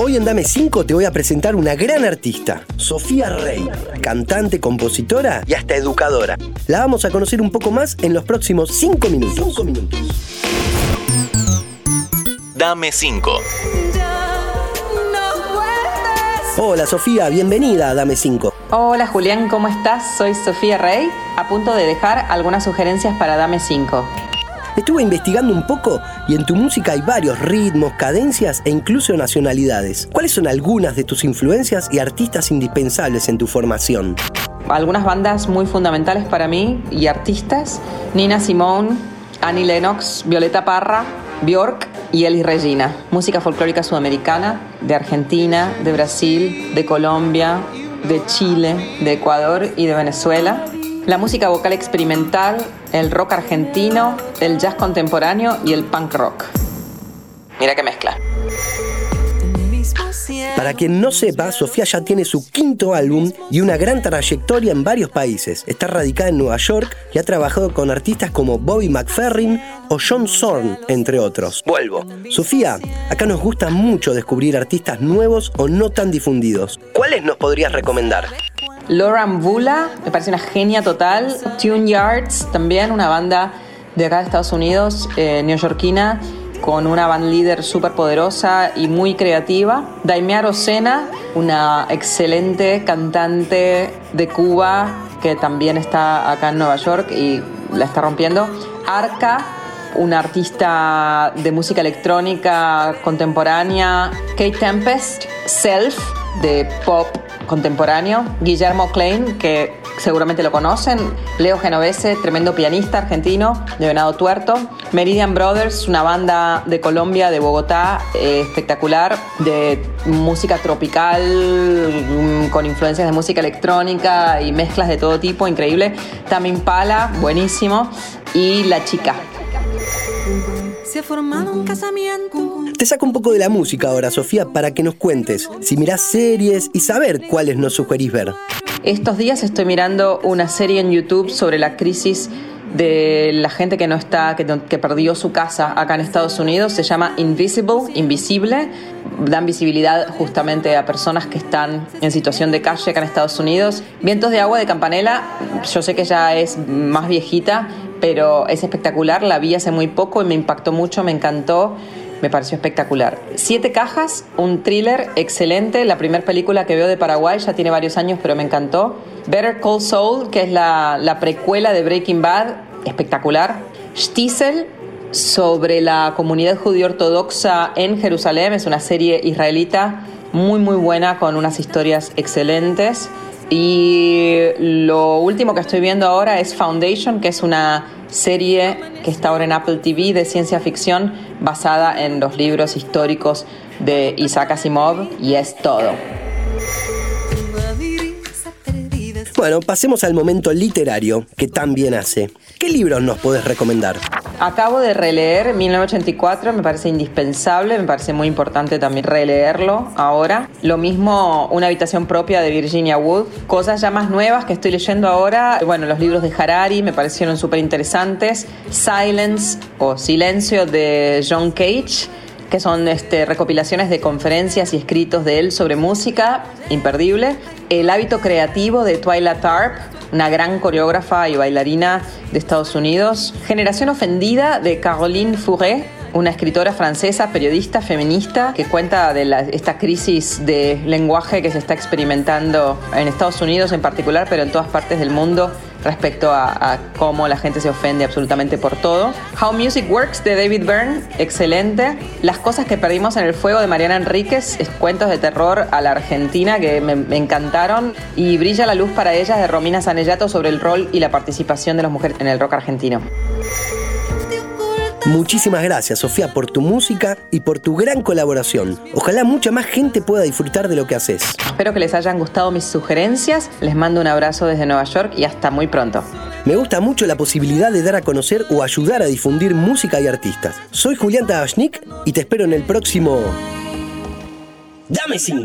Hoy en Dame 5 te voy a presentar una gran artista, Sofía Rey, cantante, compositora y hasta educadora. La vamos a conocer un poco más en los próximos 5 minutos. 5 minutos. Dame 5. Hola Sofía, bienvenida a Dame 5. Hola Julián, ¿cómo estás? Soy Sofía Rey, a punto de dejar algunas sugerencias para Dame 5. Estuve investigando un poco y en tu música hay varios ritmos, cadencias e incluso nacionalidades. ¿Cuáles son algunas de tus influencias y artistas indispensables en tu formación? Algunas bandas muy fundamentales para mí y artistas, Nina Simone, Annie Lennox, Violeta Parra, Bjork y Elis Regina. Música folclórica sudamericana, de Argentina, de Brasil, de Colombia, de Chile, de Ecuador y de Venezuela la música vocal experimental, el rock argentino, el jazz contemporáneo y el punk rock. Mira qué mezcla. Para quien no sepa, Sofía ya tiene su quinto álbum y una gran trayectoria en varios países. Está radicada en Nueva York y ha trabajado con artistas como Bobby McFerrin o John Zorn, entre otros. Vuelvo. Sofía, acá nos gusta mucho descubrir artistas nuevos o no tan difundidos. ¿Cuáles nos podrías recomendar? Laura Mbula, me parece una genia total. Tune Yards, también una banda de acá de Estados Unidos, eh, neoyorquina, con una band líder súper poderosa y muy creativa. Daimea Rosena, una excelente cantante de Cuba que también está acá en Nueva York y la está rompiendo. Arca, una artista de música electrónica contemporánea. Kate Tempest, Self, de pop contemporáneo, Guillermo Klein, que seguramente lo conocen, Leo Genovese, tremendo pianista argentino de Venado Tuerto, Meridian Brothers, una banda de Colombia, de Bogotá, eh, espectacular, de música tropical, mm, con influencias de música electrónica y mezclas de todo tipo, increíble, Tamin Pala, buenísimo, y La Chica. Se ha formado un casamiento te saco un poco de la música ahora, Sofía, para que nos cuentes si mirás series y saber cuáles nos sugerís ver. Estos días estoy mirando una serie en YouTube sobre la crisis de la gente que no está, que, que, perdió su casa acá en Estados Unidos. Se llama Invisible, Invisible. Dan visibilidad justamente a personas que están en situación de calle acá en Estados Unidos. Vientos de agua de Campanela, yo sé que ya es más viejita, pero es espectacular. La vi hace muy poco y me impactó mucho, me encantó me pareció espectacular. Siete cajas, un thriller excelente, la primera película que veo de Paraguay, ya tiene varios años, pero me encantó. Better Call Saul, que es la, la precuela de Breaking Bad, espectacular. Stiesel, sobre la comunidad judío ortodoxa en Jerusalén, es una serie israelita muy muy buena con unas historias excelentes. Y lo último que estoy viendo ahora es Foundation, que es una serie que está ahora en Apple TV de ciencia ficción basada en los libros históricos de Isaac Asimov y es todo. Bueno, pasemos al momento literario que tan bien hace. ¿Qué libros nos puedes recomendar? Acabo de releer 1984, me parece indispensable, me parece muy importante también releerlo ahora. Lo mismo Una habitación propia de Virginia Wood. Cosas ya más nuevas que estoy leyendo ahora, bueno, los libros de Harari me parecieron súper interesantes. Silence o Silencio de John Cage que son este, recopilaciones de conferencias y escritos de él sobre música, imperdible. El hábito creativo de Twyla Tarp, una gran coreógrafa y bailarina de Estados Unidos. Generación ofendida de Caroline Fourret, una escritora francesa, periodista, feminista, que cuenta de esta crisis de lenguaje que se está experimentando en Estados Unidos en particular, pero en todas partes del mundo respecto a, cómo la gente se ofende absolutamente por todo. How Music Works de David Byrne, excelente. Las cosas que perdimos en el fuego de Mariana Enríquez, cuentos de terror a la Argentina que me, me, encantaron. Y Brilla la luz para ellas de Romina Sanellato sobre el rol y la participación de las mujeres en el rock argentino. Muchísimas gracias, Sofía, por tu música y por tu gran colaboración. Ojalá mucha más gente pueda disfrutar de lo que haces. Espero que les hayan gustado mis sugerencias. Les mando un abrazo desde Nueva York y hasta muy pronto. Me gusta mucho la posibilidad de dar a conocer o ayudar a difundir música y artistas. Soy Julián Tabachnik y te espero en el próximo. Dame 5.